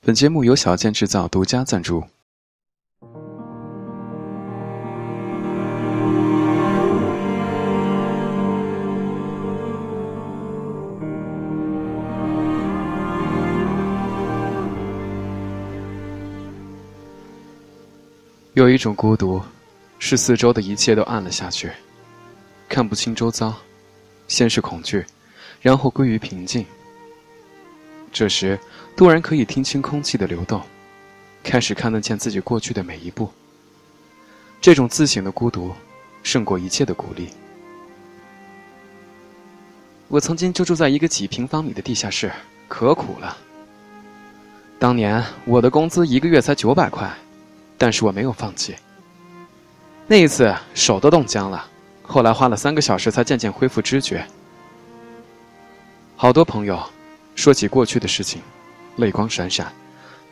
本节目由小健制造独家赞助。有一种孤独，是四周的一切都暗了下去，看不清周遭，先是恐惧，然后归于平静。这时，突然可以听清空气的流动，开始看得见自己过去的每一步。这种自省的孤独，胜过一切的鼓励。我曾经就住在一个几平方米的地下室，可苦了。当年我的工资一个月才九百块，但是我没有放弃。那一次手都冻僵了，后来花了三个小时才渐渐恢复知觉。好多朋友。说起过去的事情，泪光闪闪，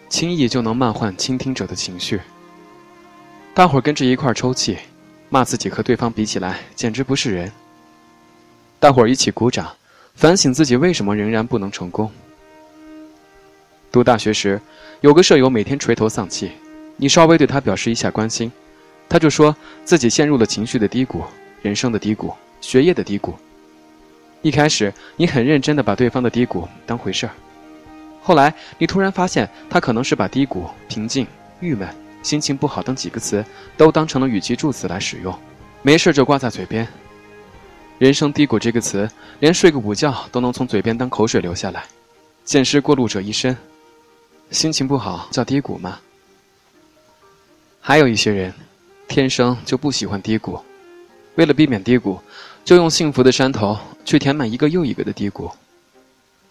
轻易就能漫换倾听者的情绪。大伙儿跟着一块儿抽泣，骂自己和对方比起来简直不是人。大伙儿一起鼓掌，反省自己为什么仍然不能成功。读大学时，有个舍友每天垂头丧气，你稍微对他表示一下关心，他就说自己陷入了情绪的低谷、人生的低谷、学业的低谷。一开始，你很认真的把对方的低谷当回事儿，后来你突然发现，他可能是把低谷、平静、郁闷、心情不好等几个词都当成了语气助词来使用，没事就挂在嘴边。人生低谷这个词，连睡个午觉都能从嘴边当口水流下来，见识过路者一身。心情不好叫低谷吗？还有一些人，天生就不喜欢低谷，为了避免低谷。就用幸福的山头去填满一个又一个的低谷。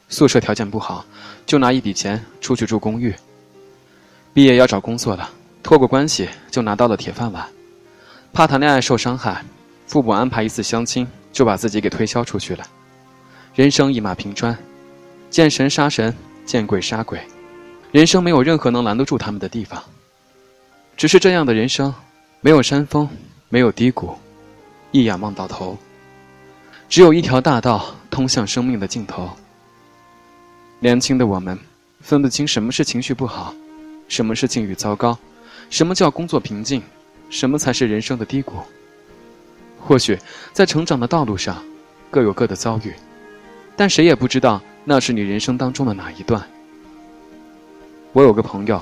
宿舍条件不好，就拿一笔钱出去住公寓。毕业要找工作了，托个关系就拿到了铁饭碗。怕谈恋爱受伤害，父母安排一次相亲就把自己给推销出去了。人生一马平川，见神杀神，见鬼杀鬼，人生没有任何能拦得住他们的地方。只是这样的人生，没有山峰，没有低谷，一眼望到头。只有一条大道通向生命的尽头。年轻的我们，分不清什么是情绪不好，什么是境遇糟糕，什么叫工作瓶颈，什么才是人生的低谷。或许在成长的道路上，各有各的遭遇，但谁也不知道那是你人生当中的哪一段。我有个朋友，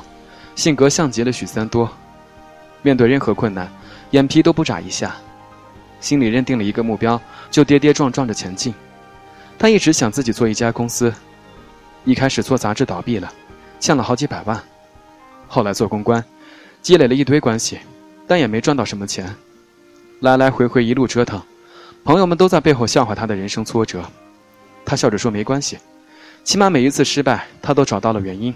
性格像极了许三多，面对任何困难，眼皮都不眨一下。心里认定了一个目标，就跌跌撞撞着前进。他一直想自己做一家公司，一开始做杂志倒闭了，欠了好几百万。后来做公关，积累了一堆关系，但也没赚到什么钱。来来回回一路折腾，朋友们都在背后笑话他的人生挫折。他笑着说：“没关系，起码每一次失败，他都找到了原因。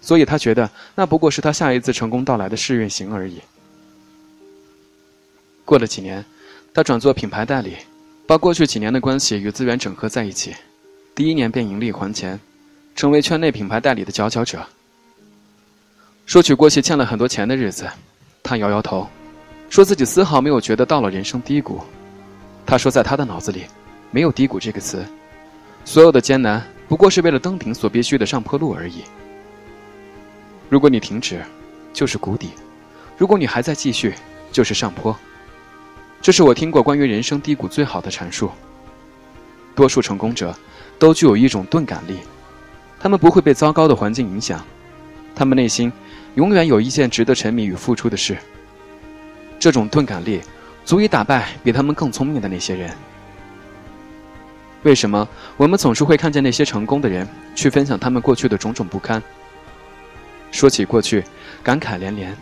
所以他觉得那不过是他下一次成功到来的试运行而已。”过了几年。他转做品牌代理，把过去几年的关系与资源整合在一起，第一年便盈利还钱，成为圈内品牌代理的佼佼者。说起过去欠了很多钱的日子，他摇摇头，说自己丝毫没有觉得到了人生低谷。他说，在他的脑子里，没有低谷这个词，所有的艰难不过是为了登顶所必须的上坡路而已。如果你停止，就是谷底；如果你还在继续，就是上坡。这是我听过关于人生低谷最好的阐述。多数成功者都具有一种钝感力，他们不会被糟糕的环境影响，他们内心永远有一件值得沉迷与付出的事。这种钝感力足以打败比他们更聪明的那些人。为什么我们总是会看见那些成功的人去分享他们过去的种种不堪？说起过去，感慨连连，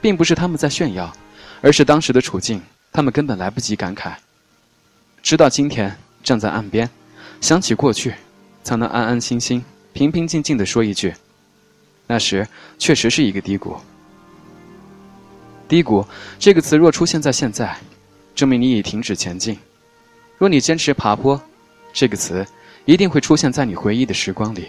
并不是他们在炫耀，而是当时的处境。他们根本来不及感慨，直到今天站在岸边，想起过去，才能安安心心、平平静静的说一句：“那时确实是一个低谷。”低谷这个词若出现在现在，证明你已停止前进；若你坚持爬坡，这个词一定会出现在你回忆的时光里。